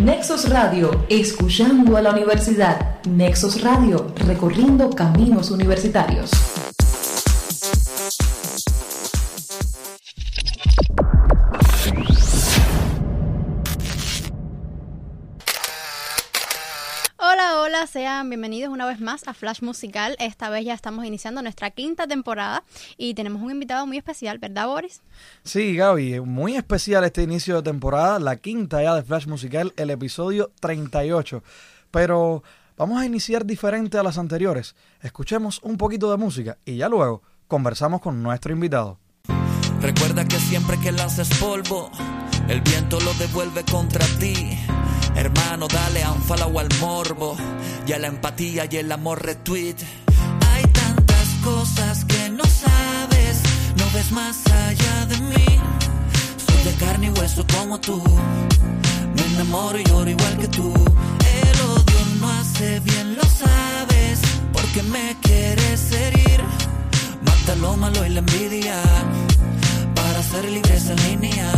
Nexos Radio, escuchando a la universidad. Nexos Radio, recorriendo caminos universitarios. Sean bienvenidos una vez más a Flash Musical. Esta vez ya estamos iniciando nuestra quinta temporada y tenemos un invitado muy especial, ¿verdad, Boris? Sí, Gaby, muy especial este inicio de temporada, la quinta ya de Flash Musical, el episodio 38. Pero vamos a iniciar diferente a las anteriores. Escuchemos un poquito de música y ya luego conversamos con nuestro invitado. Recuerda que siempre que lances polvo, el viento lo devuelve contra ti. Hermano, dale a un follow al morbo y a la empatía y el amor retweet. Hay tantas cosas que no sabes, no ves más allá de mí. Soy de carne y hueso como tú, me enamoro y lloro igual que tú. El odio no hace bien, lo sabes, porque me quieres herir. Mata lo malo y la envidia, para ser libre esa línea.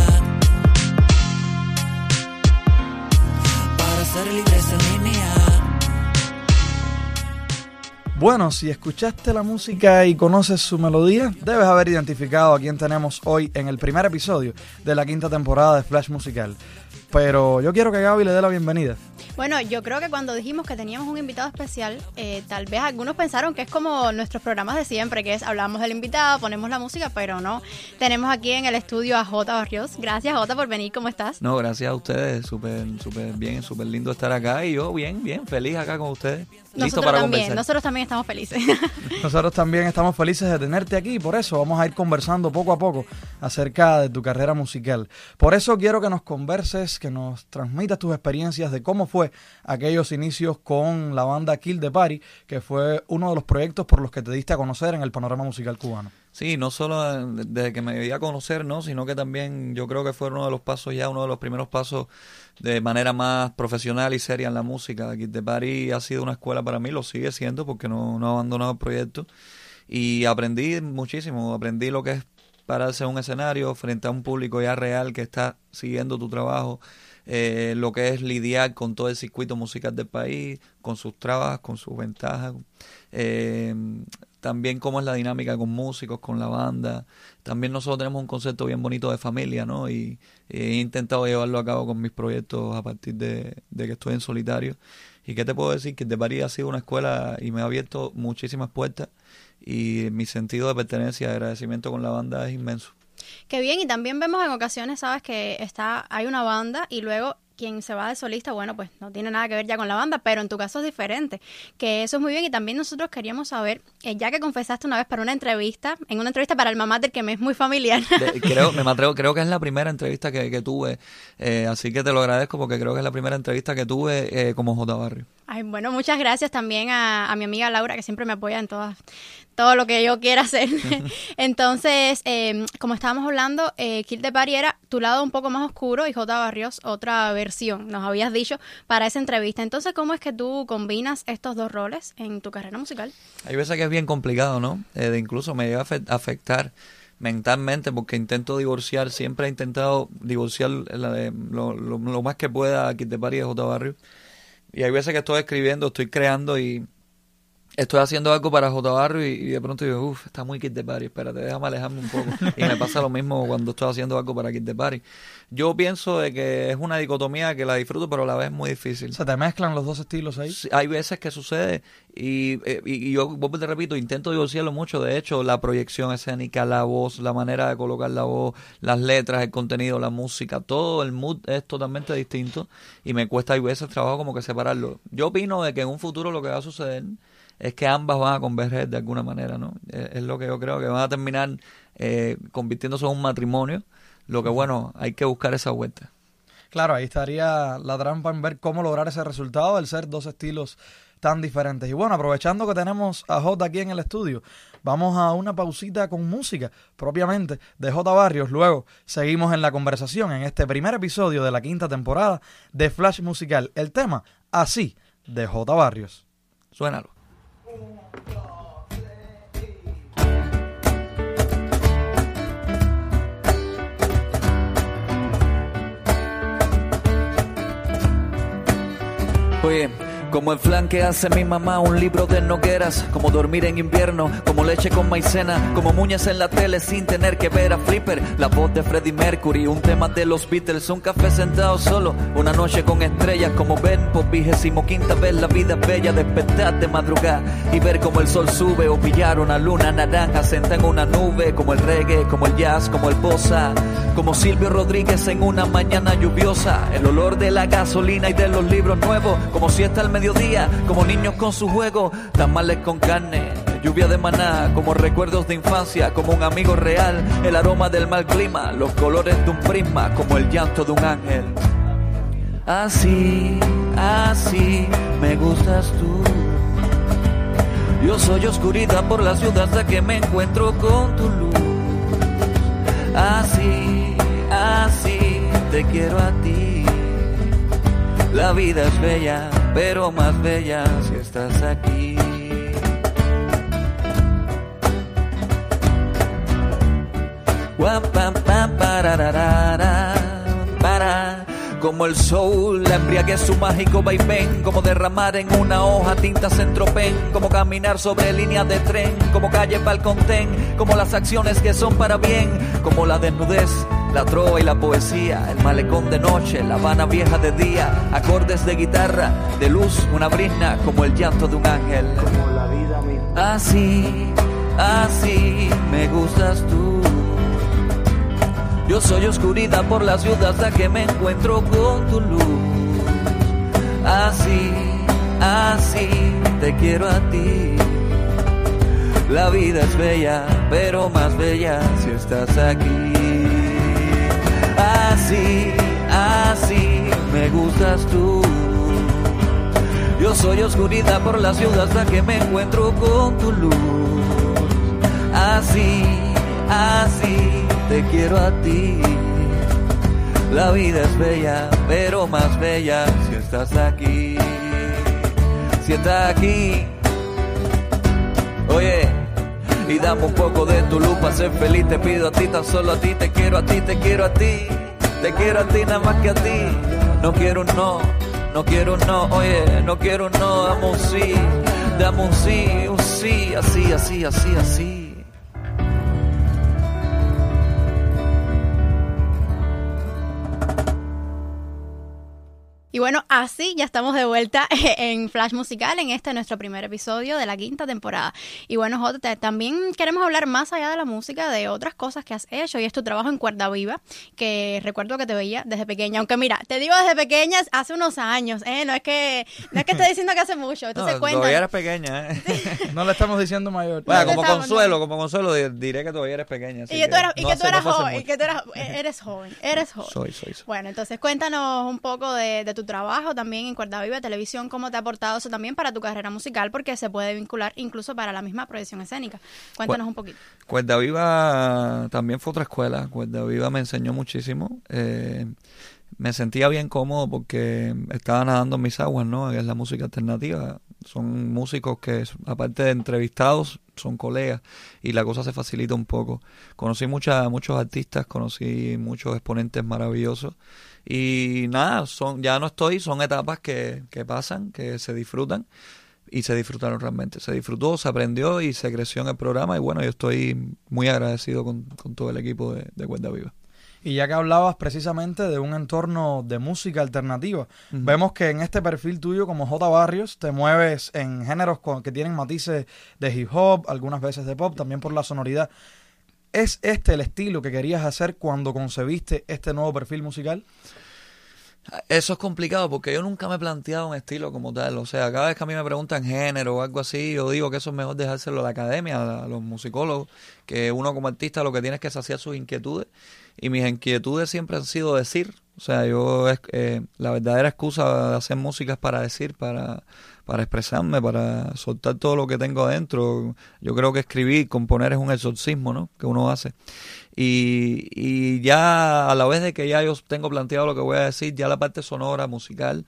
Bueno, si escuchaste la música y conoces su melodía, debes haber identificado a quién tenemos hoy en el primer episodio de la quinta temporada de Flash Musical. Pero yo quiero que Gaby le dé la bienvenida. Bueno, yo creo que cuando dijimos que teníamos un invitado especial, eh, tal vez algunos pensaron que es como nuestros programas de siempre, que es hablamos del invitado, ponemos la música, pero no. Tenemos aquí en el estudio a Jota Barrios. Gracias, Jota, por venir. ¿Cómo estás? No, gracias a ustedes. Súper, súper bien, súper lindo estar acá. Y yo, bien, bien, feliz acá con ustedes. Listo Nosotros para también, conversar. nosotros también estamos felices. Nosotros también estamos felices de tenerte aquí por eso vamos a ir conversando poco a poco acerca de tu carrera musical. Por eso quiero que nos converses, que nos transmitas tus experiencias de cómo fue aquellos inicios con la banda Kill the Party, que fue uno de los proyectos por los que te diste a conocer en el panorama musical cubano. Sí, no solo eh, desde que me di a conocer, ¿no? Sino que también yo creo que fue uno de los pasos ya, uno de los primeros pasos de manera más profesional y seria en la música. Kid de Party ha sido una escuela para mí, lo sigue siendo porque no, no he abandonado el proyecto. Y aprendí muchísimo, aprendí lo que es pararse en un escenario frente a un público ya real que está siguiendo tu trabajo, eh, lo que es lidiar con todo el circuito musical del país, con sus trabas, con sus ventajas, eh, también cómo es la dinámica con músicos, con la banda. También nosotros tenemos un concepto bien bonito de familia, ¿no? Y, y he intentado llevarlo a cabo con mis proyectos a partir de, de que estoy en solitario. ¿Y qué te puedo decir? Que de París ha sido una escuela y me ha abierto muchísimas puertas y mi sentido de pertenencia y agradecimiento con la banda es inmenso. Qué bien, y también vemos en ocasiones, sabes, que está, hay una banda y luego quien se va de solista, bueno, pues no tiene nada que ver ya con la banda, pero en tu caso es diferente, que eso es muy bien y también nosotros queríamos saber, eh, ya que confesaste una vez para una entrevista, en una entrevista para el Mater que me es muy familiar, De- creo, me atrevo, creo que es la primera entrevista que, que tuve, eh, así que te lo agradezco porque creo que es la primera entrevista que tuve eh, como J Barrio. Ay, bueno, muchas gracias también a, a mi amiga Laura, que siempre me apoya en todas, todo lo que yo quiera hacer. Entonces, eh, como estábamos hablando, eh, Kill the Party era tu lado un poco más oscuro y J. Barrios otra versión, nos habías dicho, para esa entrevista. Entonces, ¿cómo es que tú combinas estos dos roles en tu carrera musical? Hay veces que es bien complicado, ¿no? Eh, de incluso me llega a afe- afectar mentalmente porque intento divorciar, siempre he intentado divorciar la de- lo, lo- lo más que pueda aquí de París de J Barrio. Y hay veces que estoy escribiendo, estoy creando y estoy haciendo algo para J Barrio y, y de pronto digo, uff, está muy Kid de Party, espérate, déjame alejarme un poco. Y me pasa lo mismo cuando estoy haciendo algo para Kid de Party. Yo pienso de que es una dicotomía que la disfruto, pero a la vez es muy difícil. Se te mezclan los dos estilos ahí. Sí, Hay veces que sucede y, eh, y, y yo vuelvo y te repito, intento divorciarlo mucho. De hecho, la proyección escénica, la voz, la manera de colocar la voz, las letras, el contenido, la música, todo el mood es totalmente distinto y me cuesta hay veces trabajo como que separarlo. Yo opino de que en un futuro lo que va a suceder es que ambas van a converger de alguna manera, ¿no? Es, es lo que yo creo que van a terminar eh, convirtiéndose en un matrimonio. Lo que bueno, hay que buscar esa vuelta. Claro, ahí estaría la trampa en ver cómo lograr ese resultado al ser dos estilos tan diferentes. Y bueno, aprovechando que tenemos a J aquí en el estudio, vamos a una pausita con música propiamente de J Barrios. Luego seguimos en la conversación en este primer episodio de la quinta temporada de Flash Musical. El tema, así, de J Barrios. Suénalo. Oye, como el flan que hace mi mamá, un libro de nogueras, como dormir en invierno, como leche con maicena, como muñas en la tele sin tener que ver a Flipper, la voz de Freddie Mercury, un tema de los Beatles, un café sentado solo, una noche con estrellas, como ven por vigésimo quinta vez la vida es bella, despertar de madrugada y ver como el sol sube o pillar una luna naranja sentada en una nube, como el reggae, como el jazz, como el bossa, como Silvio Rodríguez en una mañana lluviosa, el olor de la gasolina y de los libros nuevos, como si está el como niños con su juego, tamales con carne, lluvia de maná, como recuerdos de infancia, como un amigo real, el aroma del mal clima, los colores de un prisma, como el llanto de un ángel. Así, así me gustas tú. Yo soy oscuridad por la ciudad hasta que me encuentro con tu luz. Así, así te quiero a ti. La vida es bella, pero más bella si estás aquí. Pam, parararara, para. Como el soul, la embriaguez su mágico vaivén, como derramar en una hoja tintas en tropén, como caminar sobre líneas de tren, como calle balcontén, como las acciones que son para bien, como la desnudez, la trova y la poesía, el malecón de noche, la Habana vieja de día, acordes de guitarra, de luz, una brisna, como el llanto de un ángel. como la vida misma. Así, así me gustas tú. Yo soy oscuridad por la ciudad hasta que me encuentro con tu luz. Así, así te quiero a ti. La vida es bella, pero más bella si estás aquí. Así, así me gustas tú. Yo soy oscuridad por la ciudad hasta que me encuentro con tu luz. Así, así te quiero a ti. La vida es bella, pero más bella si estás aquí. Si estás aquí. Oye, y dame un poco de tu luz para ser feliz. Te pido a ti, tan solo a ti, te quiero a ti, te quiero a ti. Te quiero a ti nada más que a ti. No quiero un no, no quiero un no, oye, no quiero un no, dame un sí, dame un sí, un sí, así, así, así, así. Y bueno, así ya estamos de vuelta en Flash Musical en este nuestro primer episodio de la quinta temporada. Y bueno, Jota, también queremos hablar más allá de la música, de otras cosas que has hecho y es tu trabajo en Cuerda Viva, que recuerdo que te veía desde pequeña. Aunque mira, te digo desde pequeña hace unos años, ¿eh? No es que, no es que esté diciendo que hace mucho. Entonces No, cuenta. todavía eres pequeña, ¿eh? No le estamos diciendo mayor. Bueno, como estamos, consuelo, como consuelo, di- diré que todavía eres pequeña. Y que tú eras, y que tú eras joven, y mucho. que tú eras, eres joven, eres joven. Soy, soy, soy. Bueno, entonces cuéntanos un poco de, de tu trabajo también en Cuerda Viva Televisión, cómo te ha aportado eso también para tu carrera musical, porque se puede vincular incluso para la misma proyección escénica. Cuéntanos un poquito. Cuerda Viva también fue otra escuela. Cuerda Viva me enseñó muchísimo. Eh, me sentía bien cómodo porque estaba nadando en mis aguas, ¿no? Es la música alternativa. Son músicos que, aparte de entrevistados, son colegas y la cosa se facilita un poco. Conocí mucha, muchos artistas, conocí muchos exponentes maravillosos y nada, son ya no estoy, son etapas que, que pasan, que se disfrutan y se disfrutaron realmente. Se disfrutó, se aprendió y se creció en el programa y bueno, yo estoy muy agradecido con, con todo el equipo de, de Cuerda Viva. Y ya que hablabas precisamente de un entorno de música alternativa, vemos que en este perfil tuyo como J Barrios te mueves en géneros con- que tienen matices de hip hop, algunas veces de pop, también por la sonoridad. ¿Es este el estilo que querías hacer cuando concebiste este nuevo perfil musical? Eso es complicado porque yo nunca me he planteado un estilo como tal. O sea, cada vez que a mí me preguntan género o algo así, yo digo que eso es mejor dejárselo a la academia, a, los musicólogos, que uno como artista lo que tiene es que saciar sus inquietudes. Y mis inquietudes siempre han sido decir. O sea, yo, eh, la verdadera excusa de hacer música es para decir, para, para expresarme, para soltar todo lo que tengo adentro. Yo creo que escribir, componer es un exorcismo, ¿no? Que uno hace. Y, y ya a la vez de que ya yo tengo planteado lo que voy a decir, ya la parte sonora, musical,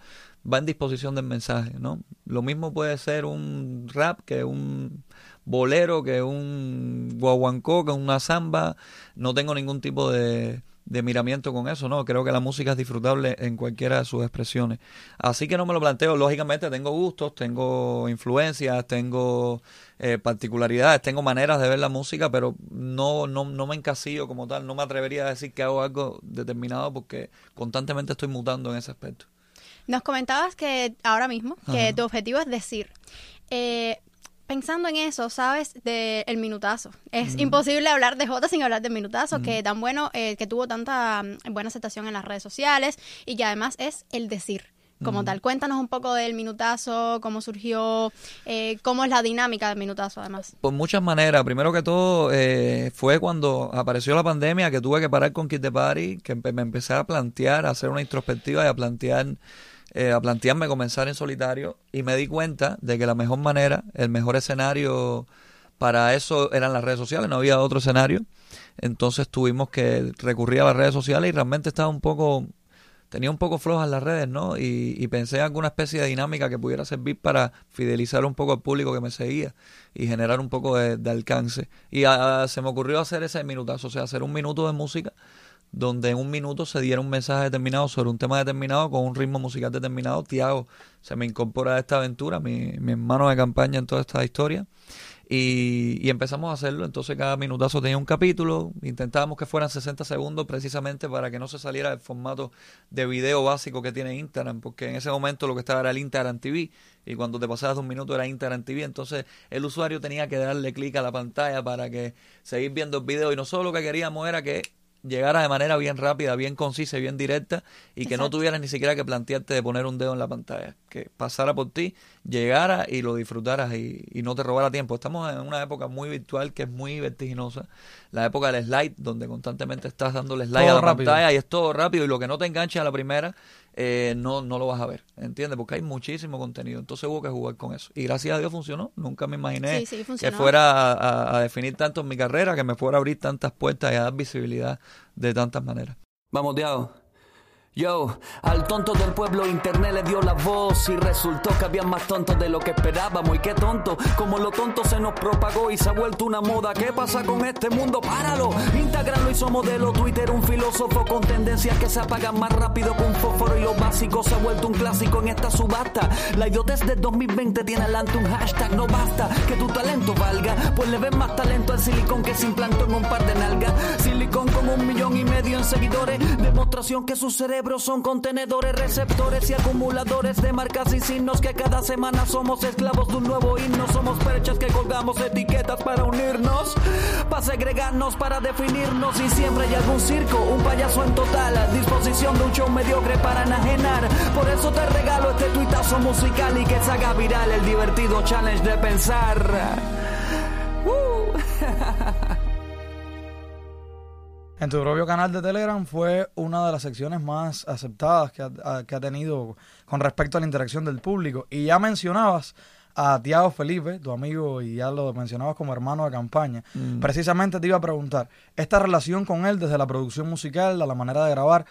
va en disposición del mensaje, ¿no? Lo mismo puede ser un rap que un bolero, que un guaguancó, que una samba. No tengo ningún tipo de, de miramiento con eso, ¿no? Creo que la música es disfrutable en cualquiera de sus expresiones. Así que no me lo planteo. Lógicamente tengo gustos, tengo influencias, tengo eh, particularidades, tengo maneras de ver la música, pero no, no, no me encasillo como tal. No me atrevería a decir que hago algo determinado porque constantemente estoy mutando en ese aspecto. Nos comentabas que ahora mismo, que tu objetivo es decir. Eh, pensando en eso, ¿sabes? De el minutazo. Es imposible hablar de Jota sin hablar del minutazo, que tan bueno, eh, que tuvo tanta mm, buena aceptación en las redes sociales y que además es el decir. Como tal, cuéntanos un poco del minutazo, cómo surgió, eh, cómo es la dinámica del minutazo además. Por muchas maneras. Primero que todo, eh, fue cuando apareció la pandemia que tuve que parar con Kid the Party, que me empecé a plantear, a hacer una introspectiva y a plantear eh, a plantearme comenzar en solitario y me di cuenta de que la mejor manera, el mejor escenario para eso eran las redes sociales, no había otro escenario. Entonces tuvimos que recurrir a las redes sociales y realmente estaba un poco, tenía un poco flojas las redes, ¿no? Y, pensé en alguna especie de dinámica que pudiera servir para fidelizar un poco al público que me seguía y generar un poco de, alcance. Y ah, se me ocurrió hacer ese minutazo, o sea, hacer un minuto de música donde en un minuto se diera un mensaje determinado sobre un tema determinado con un ritmo musical determinado. Tiago se me incorpora a esta aventura, mi, mi hermano de campaña en toda esta historia. Y, y, empezamos a hacerlo. Entonces cada minutazo tenía un capítulo. Intentábamos que fueran 60 segundos precisamente para que no se saliera el formato de video básico que tiene Instagram, porque en ese momento lo que estaba era el Instagram TV y cuando te pasabas de un minuto era Instagram TV. Entonces el usuario tenía que darle clic a la pantalla para que seguir viendo el video y nosotros lo que queríamos era que llegara de manera bien rápida, bien concisa y bien directa y que no tuvieras ni siquiera que plantearte de poner un dedo en la pantalla, que pasara por ti, llegara y lo disfrutaras y, no te robara tiempo. Estamos en una época muy virtual que es muy vertiginosa, la época del slide, donde constantemente estás dándole slide a la pantalla y es todo rápido y lo que no te enganche a la primera eh, no, no lo vas a ver, ¿entiendes? Porque hay muchísimo contenido, entonces hubo que jugar con eso. Y gracias a Dios funcionó, nunca me imaginé que fuera a, a, definir tanto en mi carrera, que me fuera a abrir tantas puertas y a dar visibilidad de tantas maneras. Vamos, Diego. Yo, al tonto del pueblo internet le dio la voz y resultó que había más tontos de lo que esperábamos y qué tonto, como lo tonto se nos propagó y se ha vuelto una moda, ¿qué pasa con este mundo? Páralo, Instagram lo hizo modelo, Twitter un filósofo con tendencias que se apagan más rápido que un fósforo y lo básico se ha vuelto un clásico en esta subasta. La idiotez de 2020 tiene adelante un hashtag, no basta que tu talento valga, pues le ven más talento al silicón que se implantó en un par de nalgas. Silicón con un millón y medio en seguidores, demostración que su cerebro son contenedores, receptores y acumuladores de marcas y signos que cada semana somos esclavos de un nuevo himno. Somos perchas que colgamos etiquetas para unirnos, para segregarnos, para definirnos. Y siempre hay algún circo, un payaso en total, a disposición de un show mediocre para enajenar. Por eso te regalo este tuitazo musical y que se haga viral el divertido challenge de pensar. Uh. En tu propio canal de Telegram fue una de las secciones más aceptadas que ha, que ha tenido con respecto a la interacción del público. Y ya mencionabas a Tiago Felipe, tu amigo, y ya lo mencionabas como hermano de campaña. Mm. Precisamente te iba a preguntar, esta relación con él desde la producción musical, a la manera de grabar,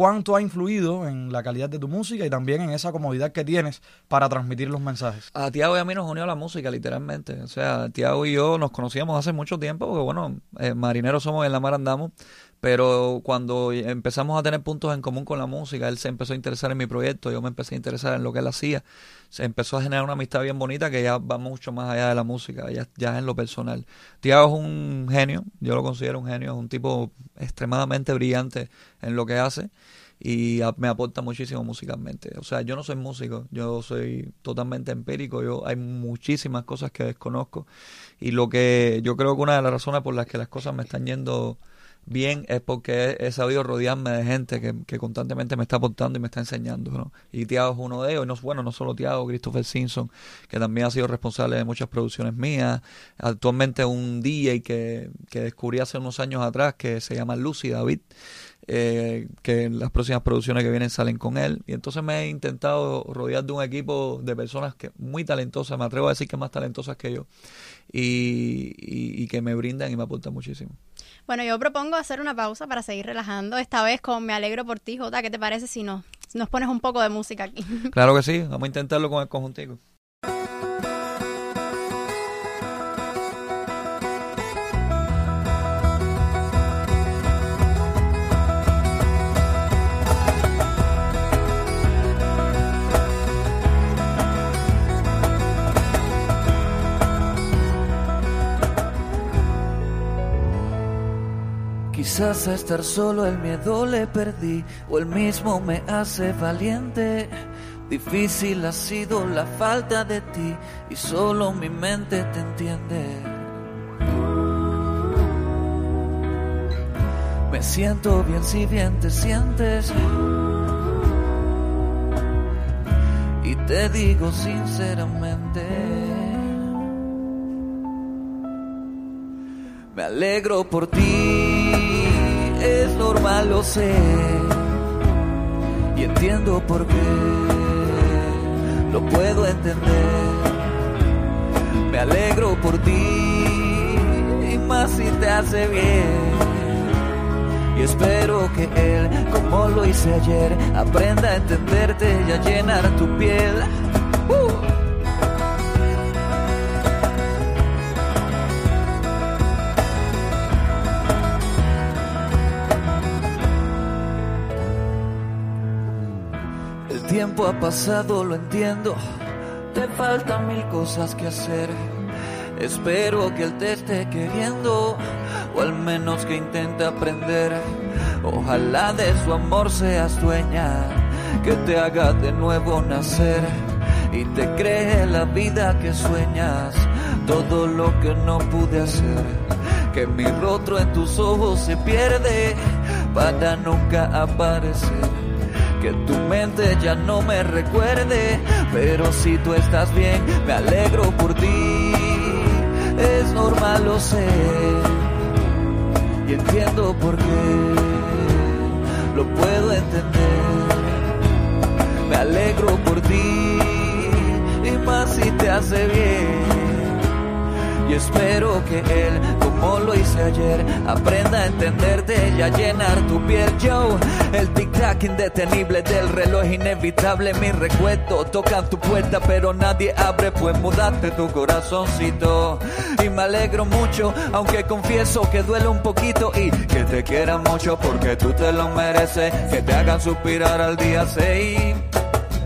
cuánto ha influido en la calidad de tu música y también en esa comodidad que tienes para transmitir los mensajes. A Tiago y a mí nos unió la música, literalmente. O sea, Tiago y yo nos conocíamos hace mucho tiempo, porque bueno, eh, marineros somos en la mar andamos, pero cuando empezamos a tener puntos en común con la música, él se empezó a interesar en mi proyecto, yo me empecé a interesar en lo que él hacía, se empezó a generar una amistad bien bonita que ya va mucho más allá de la música, ya, ya en lo personal. Tiago es un genio, yo lo considero un genio, es un tipo extremadamente brillante en lo que hace y me aporta muchísimo musicalmente. O sea, yo no soy músico, yo soy totalmente empírico, yo hay muchísimas cosas que desconozco y lo que yo creo que una de las razones por las que las cosas me están yendo bien es porque he, sabido rodearme de gente que, constantemente me está aportando y me está enseñando. Y Tiago es uno de ellos. no, bueno, no solo Tiago, Christopher Simpson, que también ha sido responsable de muchas producciones mías. Actualmente un DJ que, que descubrí hace unos años atrás que se llama Lucy David. Eh, que las próximas producciones que vienen salen con él. Y entonces me he intentado rodear de un equipo de personas que muy talentosas, me atrevo a decir que más talentosas que yo, y, y que me brindan y me aportan muchísimo. Bueno, yo propongo hacer una pausa para seguir relajando. Esta vez con Me Alegro por ti, Jota. ¿Qué te parece si nos, nos pones un poco de música aquí? Claro que sí. Vamos a intentarlo con el conjuntico. Quizás a estar solo el miedo le perdí o el mismo me hace valiente. Difícil ha sido la falta de ti y solo mi mente te entiende. Me siento bien si bien te sientes. Y te digo sinceramente. Me alegro por ti, es normal, lo sé. Y entiendo por qué, lo puedo entender. Me alegro por ti, y más si te hace bien. Y espero que él, como lo hice ayer, aprenda a entenderte y a llenar tu piel. Ha pasado, lo entiendo. Te faltan mil cosas que hacer. Espero que él te esté queriendo, o al menos que intente aprender. Ojalá de su amor seas dueña, que te haga de nuevo nacer y te cree la vida que sueñas, todo lo que no pude hacer. Que mi rostro en tus ojos se pierde para nunca aparecer que tu mente ya no me recuerde, pero si tú estás bien, me alegro por ti, es normal, lo sé, y entiendo por qué, lo puedo entender, me alegro por ti, y más si te hace bien. Y espero que él, como lo hice ayer, aprenda a entenderte y a llenar tu piel. Yo, el tic-tac indetenible del reloj inevitable, mi recuerdo tocan tu puerta, pero nadie abre, pues mudaste tu corazoncito. Y me alegro mucho, aunque confieso que duele un poquito y que te quieran mucho porque tú te lo mereces, que te hagan suspirar al día 6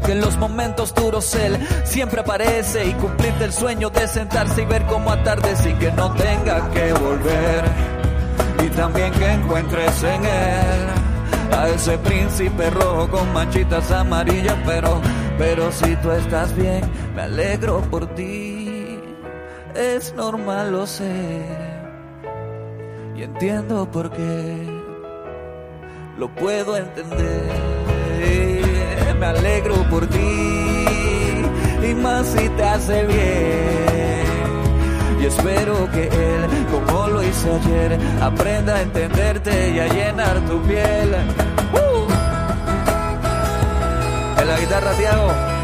que en los momentos duros él siempre aparece y cumplirte el sueño de sentarse y ver cómo atardece y que no tenga que volver. Y también que encuentres en él a ese príncipe rojo con manchitas amarillas, pero, pero si tú estás bien, me alegro por ti. Es normal, lo sé. Y entiendo por qué. Lo puedo entender me alegro por ti y más si te hace bien. Y espero que él, como lo hice ayer, aprenda a entenderte y a llenar tu piel. ¡Uh! En la guitarra, Tiago.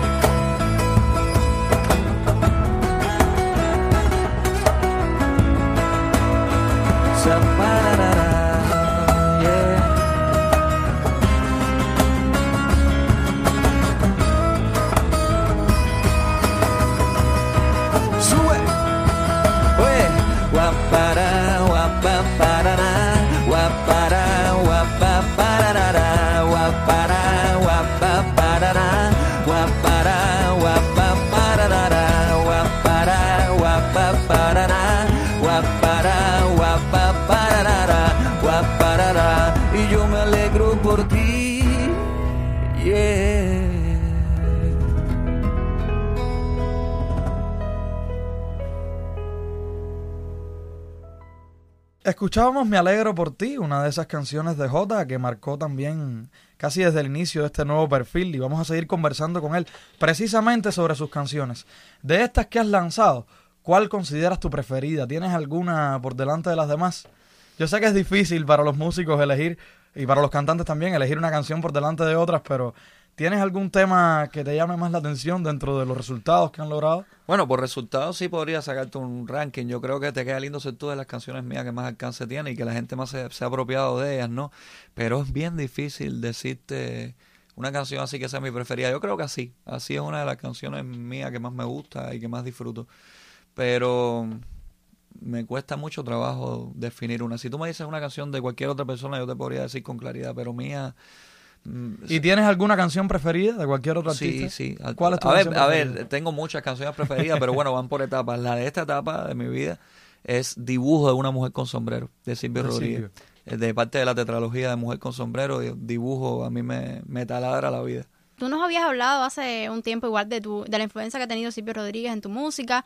Escuchábamos Me Alegro por ti, una de esas canciones de Jota que marcó también casi desde el inicio de este nuevo perfil y vamos a seguir conversando con él precisamente sobre sus canciones. De estas que has lanzado, ¿cuál consideras tu preferida? ¿Tienes alguna por delante de las demás? Yo sé que es difícil para los músicos elegir y para los cantantes también elegir una canción por delante de otras, pero ¿tienes algún tema que te llame más la atención dentro de los resultados que han logrado? Bueno, por resultados sí podría sacarte un ranking. Yo creo que te queda lindo ser tú de las canciones mías que más alcance tiene y que la gente más se, se ha apropiado de ellas, ¿no? Pero es bien difícil decirte una canción así que sea mi preferida. Yo creo que así. Así es una de las canciones mías que más me gusta y que más disfruto. Pero me cuesta mucho trabajo definir una. Si tú me dices una canción de cualquier otra persona, yo te podría decir con claridad, pero mía... ¿Y tienes alguna canción preferida de cualquier otro Sí, artista? sí. A- ¿Cuál es tu a ver, canción a preferida? ver, tengo muchas canciones preferidas, pero bueno, van por etapas. La de esta etapa de mi vida es Dibujo de una mujer con sombrero, de Silvio De Rodríguez. Silvio. eh, de parte de la tetralogía de Mujer con Sombrero, dibujo, a mí me, me taladra la vida. Tú nos habías hablado hace un tiempo igual de tu, de la influencia que ha tenido Silvio Rodríguez en tu música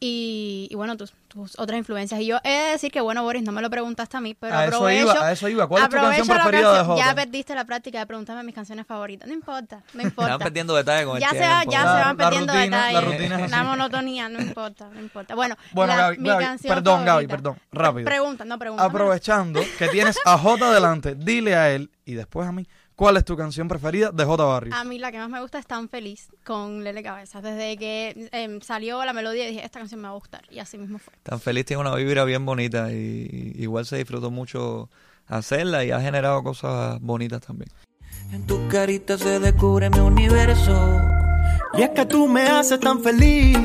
y, bueno, tus, tus, otras influencias. Y yo he de decir que, bueno, Boris, no me lo preguntaste a mí, pero a aprovecho. Eso iba, a eso iba. ¿Cuál es tu canción preferida de Jota? Ya perdiste la práctica de preguntarme mis canciones favoritas. No importa, no importa. Se van perdiendo detalles con ya el se. Ya La- se van la perdiendo rutina- la detalles. rutina es La así. monotonía, no importa, no importa. Bueno, Bueno, la- Gaby, mi Gaby, canción perdón, Gaby, favorita. perdón, rápido. Pregunta, no pregunta. Aprovechando que tienes a Jota delante, dile a él y después a mí, ¿cuál es tu canción preferida de Jota Barrios? A mí la que más me gusta es Tan Feliz con Lele Cabezas. Desde que em, salió la melodía dije, esta canción me va a gustar. Y así mismo fue. Tan feliz tiene una vibra bien bonita y, y igual se disfrutó mucho hacerla y ha generado cosas bonitas también. En tu carita se descubre mi universo. Y es que tú me haces tan feliz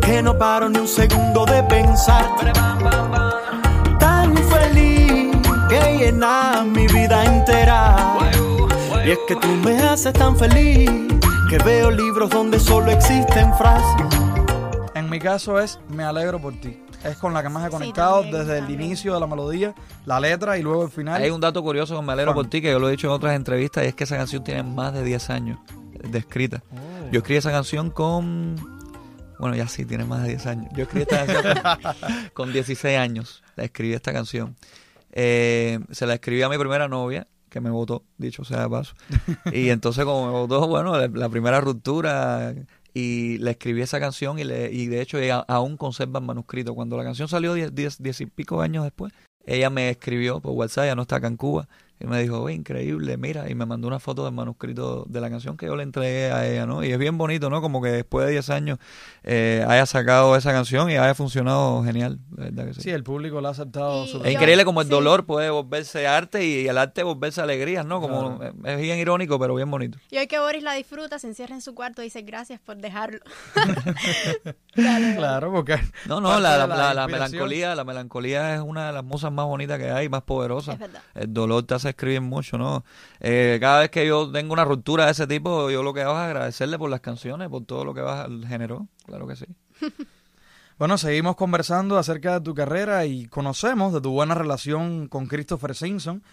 que no paro ni un segundo de pensar. Tan feliz que llena mi vida entera. Y es que tú me haces tan feliz que veo libros donde solo existen frases. En mi caso es Me alegro por ti. Es con la que más he Sí, conectado también, desde el también. inicio de la melodía, la letra y luego el final. Hay un dato curioso con Me Alegro Juan. por ti que yo lo he dicho en otras entrevistas y es que esa canción tiene más de 10 años de escrita. Oh. Yo escribí esa canción con... Bueno, ya sí, tiene más de 10 años. Yo escribí esta canción con, con 16 años. La escribí esta canción. Eh, se la escribí a mi primera novia, que me votó, dicho sea de paso. Y entonces como me votó, bueno, la, primera ruptura y le escribí esa canción y, le, y de hecho ella aún conserva el manuscrito. Cuando la canción salió 10 diez, diez y pico años después, ella me escribió por WhatsApp, ya no está acá en Cuba, y me dijo, "Oye, increíble, mira, y me mandó una foto del manuscrito de la canción que yo le entregué a ella, ¿no? Y es bien bonito, ¿no? Como que después de 10 años eh, haya sacado esa canción y haya funcionado genial, la ¿verdad que sí? Sí, el público la ha aceptado. Súper Es increíble como el sí. dolor puede volverse arte y el arte volverse alegrías, ¿no? Como Claro. es bien irónico, pero bien bonito. Y hoy que Boris la disfruta, se encierra en su cuarto y dice gracias por dejarlo. Dale, Claro, porque No, no, la, la, la la- la inspiración. melancolía, la melancolía es una de las musas más bonitas que hay, más poderosas. Es verdad. El dolor te hace escribir mucho, ¿no? Eh, cada vez que yo tengo una ruptura de ese tipo, yo lo que hago es agradecerle por las canciones, por todo lo que va, generó, claro que sí. Bueno, seguimos conversando acerca de tu carrera y conocemos de tu buena relación con Christopher Simpson,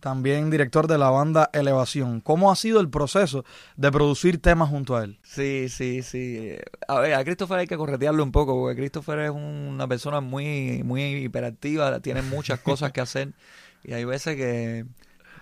también director de la banda Elevación. ¿Cómo ha sido el proceso de producir temas junto a él? Sí, sí, sí. A ver, a Christopher hay que corretearlo un poco, porque Christopher es una persona muy, muy hiperactiva, tiene muchas cosas que hacer y hay veces que,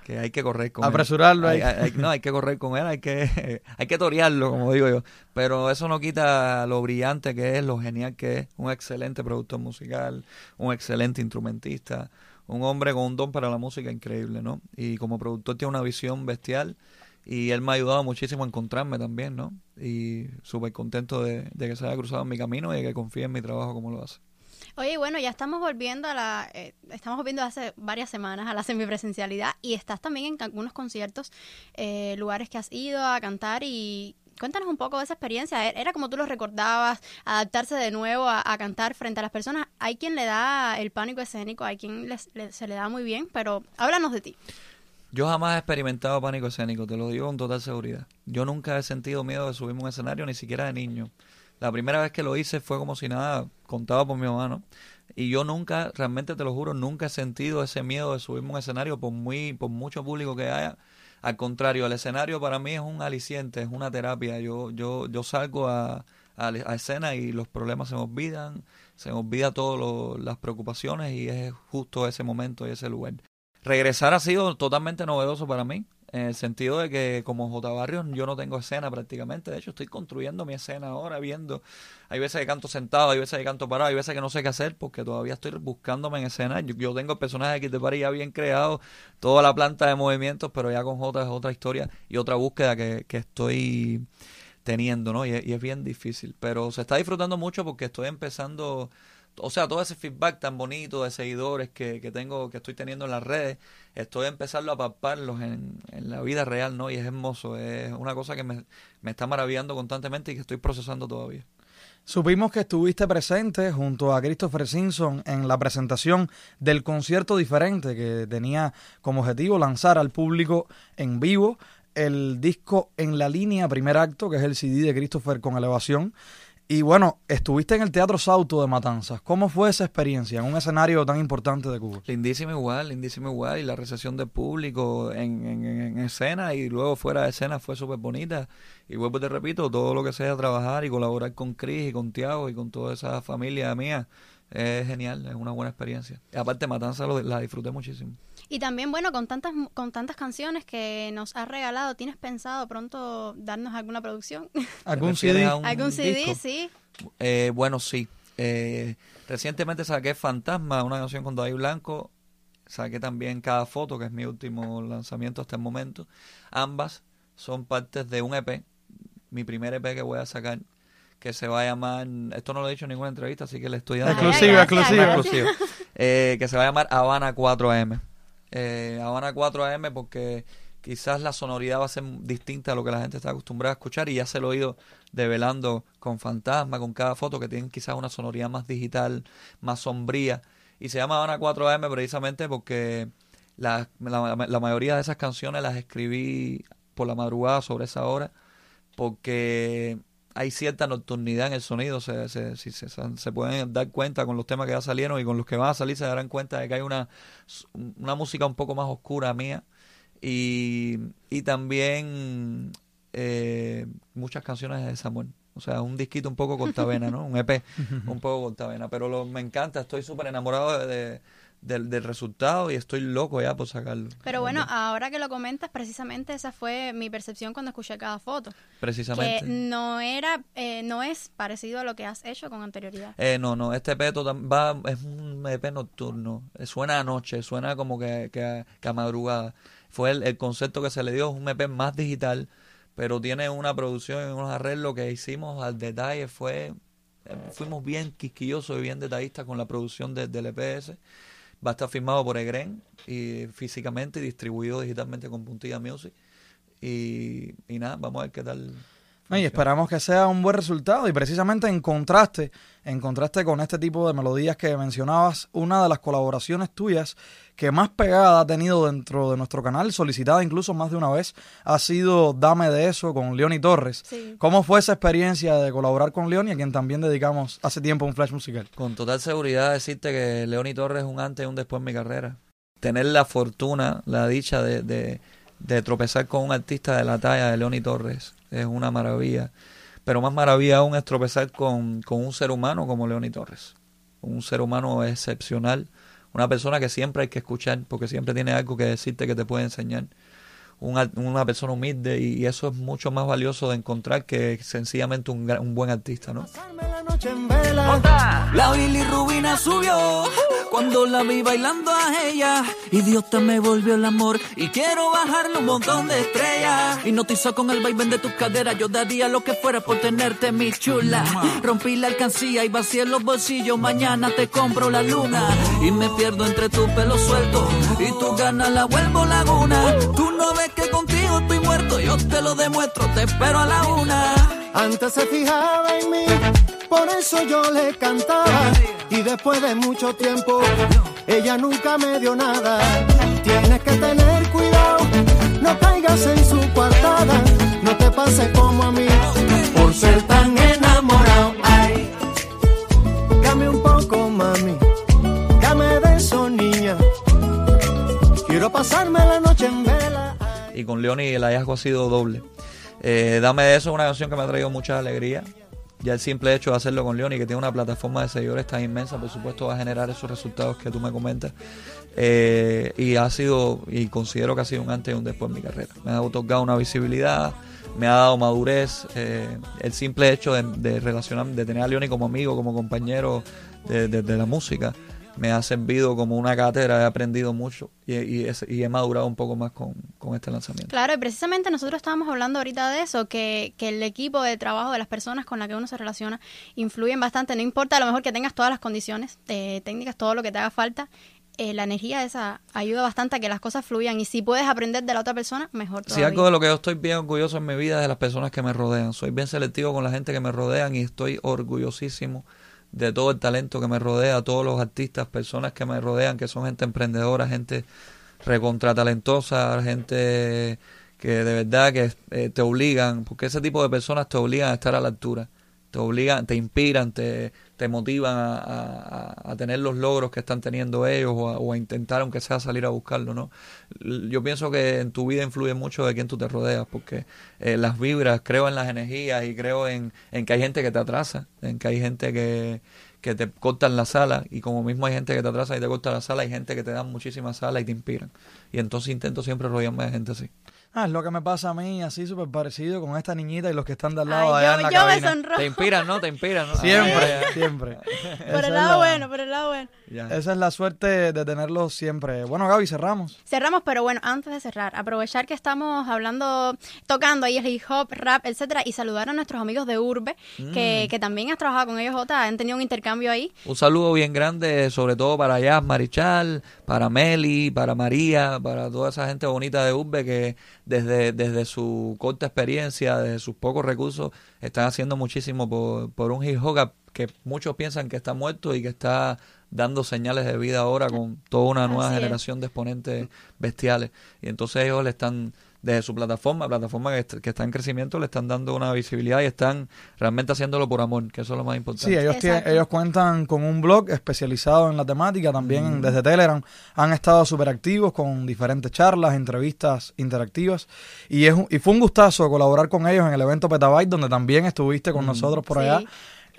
que hay que correr con Apresurarlo él. ahí. Hay- hay- no, hay que correr con él, hay que, hay que torearlo, como digo yo. Pero eso no quita lo brillante que es, lo genial que es. Un excelente productor musical, un excelente instrumentista, un hombre con un don para la música increíble, ¿no? Y como productor tiene una visión bestial y él me ha ayudado muchísimo a encontrarme también, ¿no? Y súper contento de, de que se haya cruzado en mi camino y de que confíe en mi trabajo como lo hace. Oye, bueno, ya estamos volviendo a la, eh, estamos volviendo hace varias semanas a la semipresencialidad y estás también en algunos conciertos, eh, lugares que has ido a cantar y cuéntanos un poco de esa experiencia. ¿E- ¿Era como tú lo recordabas, adaptarse de nuevo a, cantar frente a las personas? Hay quien le da el pánico escénico, hay quien se le da muy bien, pero háblanos de ti. Yo jamás he experimentado pánico escénico, te lo digo con total seguridad. Yo nunca he sentido miedo de subirme a un escenario, ni siquiera de niño. La primera vez que lo hice fue como si nada, contado por mi mamá. Y yo nunca, realmente te lo juro, nunca he sentido ese miedo de subirme a un escenario por muy, por mucho público que haya. Al contrario, el escenario para mí es un aliciente, es una terapia. Yo, yo, yo salgo a, a, a escena y los problemas se me olvidan, se me olvida todas las preocupaciones y es justo ese momento y ese lugar. Regresar ha sido totalmente novedoso para mí, en el sentido de que como J. Barrios yo no tengo escena prácticamente, de hecho estoy construyendo mi escena ahora, viendo, hay veces que canto sentado, hay veces que canto parado, hay veces que no sé qué hacer porque todavía estoy buscándome en escena, yo, tengo el personaje de Paris ya bien creado, toda la planta de movimientos, pero ya con J es otra historia y otra búsqueda que, que estoy teniendo, ¿no? Y es bien difícil, pero se está disfrutando mucho porque estoy empezando o sea, todo ese feedback tan bonito de seguidores que, que tengo, que estoy teniendo en las redes, estoy empezando a palparlos en, en la vida real, ¿no? Y es hermoso, es una cosa que me, me está maravillando constantemente y que estoy procesando todavía. Supimos que estuviste presente junto a Christopher Simpson en la presentación del concierto diferente que tenía como objetivo lanzar al público en vivo el disco En la línea, primer acto, que es el CD de Christopher con elevación. Y bueno, estuviste en el Teatro Sauto de Matanzas. ¿Cómo fue esa experiencia en un escenario tan importante de Cuba? Lindísimo igual, lindísimo igual. Y la recepción del público en, en, en escena y luego fuera de escena fue súper bonita. Y vuelvo te repito, todo lo que sea trabajar y colaborar con Chris y con Tiago y con toda esa familia mía es genial, es una buena experiencia. Y aparte, Matanzas lo- la disfruté muchísimo. Y también, bueno, con tantas, con tantas canciones que nos has regalado, ¿tienes pensado pronto darnos alguna producción? ¿Algún CD? ¿Algún CD? disco? Sí. Eh, bueno, sí. Eh, recientemente saqué Fantasma, una canción con David Blanco. Saqué también Cada Foto, que es mi último lanzamiento hasta el momento. Ambas son partes de un EP, mi primer EP que voy a sacar, que se va a llamar, esto no lo he dicho en ninguna entrevista, así que le estoy dando Exclusiva, exclusiva. Eh, que se va a llamar Habana 4AM. Eh, Habana 4AM porque quizás la sonoridad va a ser distinta a lo que la gente está acostumbrada a escuchar y ya se lo he ido develando con Fantasma, con cada foto que tienen quizás una sonoridad más digital, más sombría. Y se llama Habana 4AM precisamente porque la, la, la mayoría de esas canciones las escribí por la madrugada sobre esa hora porque hay cierta nocturnidad en el sonido, se, se, se, se pueden dar cuenta con los temas que ya salieron y con los que van a salir se darán cuenta de que hay una, una música un poco más oscura mía y, y también eh, muchas canciones de desamor. O sea, un disquito un poco cortavena, ¿no? Un EP un poco cortavena. Pero lo, me encanta, estoy súper enamorado de, de- del, del resultado y estoy loco ya por sacarlo. Pero bueno, ahora que lo comentas, precisamente esa fue mi percepción cuando escuché cada foto. Que Precisamente. no era, eh, no es parecido a lo que has hecho con anterioridad. Eh, no, no, este EP va, es un EP nocturno, Eh, suena a noche, suena como que, que, a, que a madrugada. Fue el, el concepto que se le dio, es un EP más digital, pero tiene una producción y unos arreglos que hicimos al detalle, fue, eh, fuimos bien quisquillosos y bien detallistas con la producción de- del EPS. Va a estar firmado por Egren y físicamente y distribuido digitalmente con Puntilla Music. Y, y nada, vamos a ver qué tal. No, y esperamos que sea un buen resultado y precisamente en contraste, en contraste con este tipo de melodías que mencionabas, una de las colaboraciones tuyas que más pegada ha tenido dentro de nuestro canal, solicitada incluso más de una vez, ha sido Dame de eso con Leoni Torres. Sí. ¿Cómo fue esa experiencia de colaborar con Leoni, a quien también dedicamos hace tiempo un flash musical? Con total seguridad decirte que Leoni Torres es un antes y un después en mi carrera. Tener la fortuna, la dicha de, de, de tropezar con un artista de la talla de Leoni Torres es una maravilla. Pero más maravilla aún es tropezar con, con un ser humano como Leoni Torres. Un ser humano excepcional. Una persona que siempre hay que escuchar porque siempre tiene algo que decirte que te puede enseñar. Un una persona humilde y, y eso es mucho más valioso de encontrar que sencillamente un, un buen artista, ¿no? La noche en vela. La bilirrubina subió cuando la vi bailando a ella. Idiota me volvió el amor y quiero bajarle un montón de estrellas. Hipnotizó con el vaivén de tus caderas. Yo daría lo que fuera por tenerte, mi chula. Rompí la alcancía y vacié los bolsillos. Mañana te compro la luna y me pierdo entre tu pelo suelto y tu ganas la vuelvo laguna. Tú no ves que contigo estoy muerto. Yo te lo demuestro. Te espero a la una. Antes se fijaba en mí, por eso yo le cantaba. Y después de mucho tiempo, ella nunca me dio nada. Tienes que tener cuidado, no caigas en su coartada. No te pase como con Leoni el hallazgo ha sido doble. Eh, Dame de eso es una canción que me ha traído mucha alegría. Ya el simple hecho de hacerlo con Leoni, que tiene una plataforma de seguidores tan inmensa, por supuesto va a generar esos resultados que tú me comentas. Eh, y ha sido, y considero que ha sido un antes y un después en mi carrera. Me ha otorgado una visibilidad, me ha dado madurez. eh, el simple hecho de, de relacionar, de tener a Leoni como amigo, como compañero de la música, me ha servido como una cátedra, he aprendido mucho y, y, es- y he madurado un poco más con, con este lanzamiento. Claro, y precisamente nosotros estábamos hablando ahorita de eso, que, que el equipo de trabajo de las personas con las que uno se relaciona influyen bastante. No importa a lo mejor que tengas todas las condiciones eh, técnicas, todo lo que te haga falta, eh, la energía esa ayuda bastante a que las cosas fluyan. Y si puedes aprender de la otra persona, mejor Si todavía. algo de lo que yo estoy bien orgulloso en mi vida es de las personas que me rodean. Soy bien selectivo con la gente que me rodean y estoy orgullosísimo de todo el talento que me rodea, todos los artistas, personas que me rodean, que son gente emprendedora, gente recontratalentosa, gente que de verdad que eh, te obligan, porque ese tipo de personas te obligan a estar a la altura. Te obligan, te inspiran, te, te motivan a, a- a tener los logros que están teniendo ellos o a, intentar, aunque sea salir a buscarlo, ¿no? Yo pienso que en tu vida influye mucho de quién tú te rodeas, porque eh, las vibras, creo en las energías y creo en, en que hay gente que te atrasa, en que hay gente que, que te cortan la sala y como mismo hay gente que te atrasa y te corta la sala, hay gente que te da muchísimas salas y te inspiran. Y entonces intento siempre rodearme de gente así. Ah, es lo que me pasa a mí, así súper parecido con esta niñita y los que están de al lado Ay, allá yo, en la yo me sonrojo. Te inspiran, ¿no? Te inspiran, ¿no? Siempre, siempre. Por el lado la- bueno, por el lado bueno. ya. Esa es la suerte de tenerlos siempre. Bueno, Gaby, cerramos. Cerramos, pero bueno, antes de cerrar, aprovechar que estamos hablando, tocando ahí el hip hop, rap, etcétera, y saludar a nuestros amigos de Urbe, Mm. que, que también has trabajado con ellos, Jota, han tenido un intercambio ahí. Un saludo bien grande, sobre todo para Jazz Marichal, para Meli, para María, para toda esa gente bonita de Urbe que desde, desde su corta experiencia, desde sus pocos recursos, están haciendo muchísimo por, por un hip hop que muchos piensan que está muerto y que está dando señales de vida ahora con toda una nueva Así es. generación de exponentes bestiales. Y entonces ellos le están, desde su plataforma, plataforma que, est- que está en crecimiento, le están dando una visibilidad y están realmente haciéndolo por amor, que eso es lo más importante. Sí, ellos, tienen- ellos cuentan con un blog especializado en la temática, también desde Telegram han estado súper activos con diferentes charlas, entrevistas interactivas y, es, un- y fue un gustazo colaborar con ellos en el evento Petabyte donde también estuviste con nosotros por Sí. allá.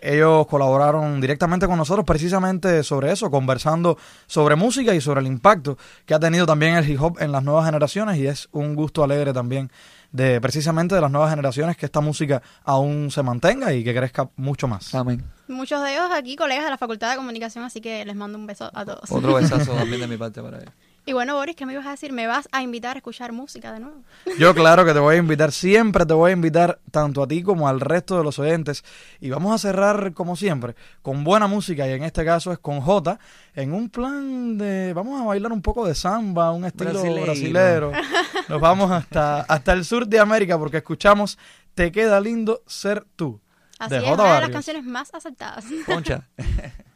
Ellos colaboraron directamente con nosotros precisamente sobre eso, conversando sobre música y sobre el impacto que ha tenido también el hip hop en las nuevas generaciones y es un gusto alegre también de precisamente de las nuevas generaciones que esta música aún se mantenga y que crezca mucho más. Amén. Muchos de ellos aquí, colegas de la Facultad de Comunicación, así que les mando un beso a todos. Otro besazo también de mi parte para ellos. Y bueno, Boris, ¿qué me ibas a decir? ¿Me vas a invitar a escuchar música de nuevo? Yo claro que te voy a invitar, siempre te voy a invitar tanto a ti como al resto de los oyentes y vamos a cerrar como siempre con buena música y en este caso es con Jota en un plan de vamos a bailar un poco de samba, un estilo Brasileiro. brasilero. Nos vamos hasta hasta el sur de América porque escuchamos Te queda lindo ser tú Así de es, Jota una de las canciones más aceptadas. Concha.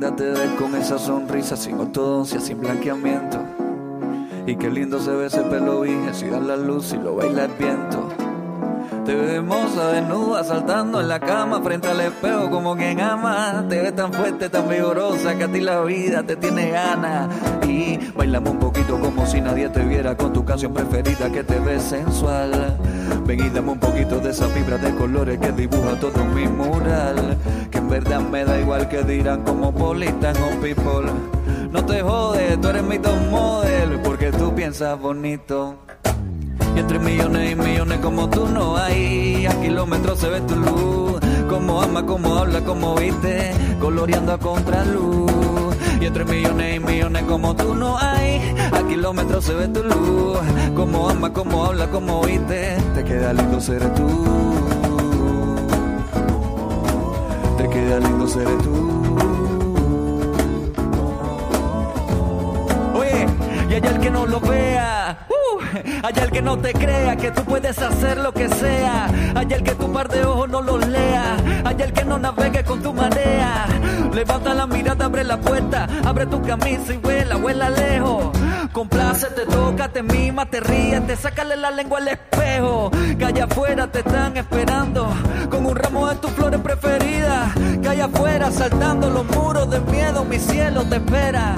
linda te ves con esa sonrisa sin ortodoncia, sin blanqueamiento. Y qué lindo se ve ese pelo virgen si da la luz y lo baila el viento. Te ves hermosa, desnuda, saltando en la cama frente al espejo como quien ama. Te ves tan fuerte, tan vigorosa que a ti la vida te tiene ganas. Y bailamos un poquito como si nadie te viera con tu canción preferida que te ves sensual. Ven y dame un poquito de esa vibra de colores que dibuja todo mi mural. Que en verdad me da igual que dirán como Politan o People. No te jodes, tú eres mi top model porque tú piensas bonito. Y entre millones y millones como tú no hay. A kilómetros se ve tu luz. Como ama, como habla, como viste. Coloreando a contraluz. Y entre millones y millones como tú no hay. A kilómetros se ve tu luz. Como ama, como habla, como viste. Te queda lindo ser tú. Te queda lindo ser tú. Oye, y hay el que no lo vea. Hay el que no te crea que tú puedes hacer lo que sea. Hay el que tu par de ojos no los lea. Hay el que no navegue con tu marea. Levanta la mirada, abre la puerta. Abre tu camisa y vuela, vuela lejos. Complácete, toca, te mima, te ríe, te sácale la lengua al espejo. Que allá afuera te están esperando con un ramo de tus flores preferidas. Que allá afuera saltando los muros de miedo, mi cielo te espera.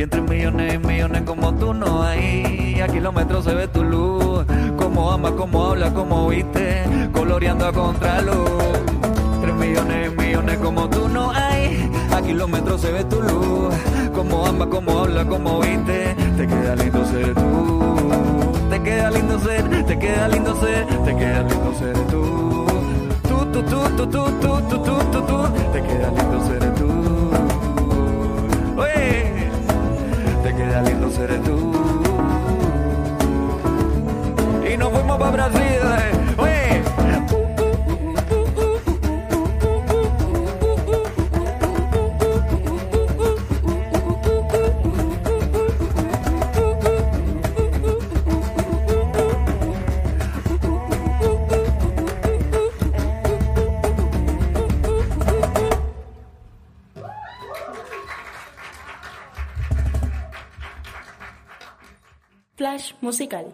Y entre millones y millones como tú no hay. A kilómetros se ve tu luz. Como ama, como habla, como viste. Coloreando a contraluz. Tres millones y millones como tú no hay. A kilómetros se ve tu luz. Como ama, como habla, como viste. Te queda lindo ser tú. Te queda lindo ser, te queda lindo ser Te queda lindo ser tú. Tú, tú, tú, tú, tú, tú, tú, tú, tú, tú. Te queda lindo ser tú. Oye lindo tú. Y nos fuimos para Brasil, eh. Oye. Musical.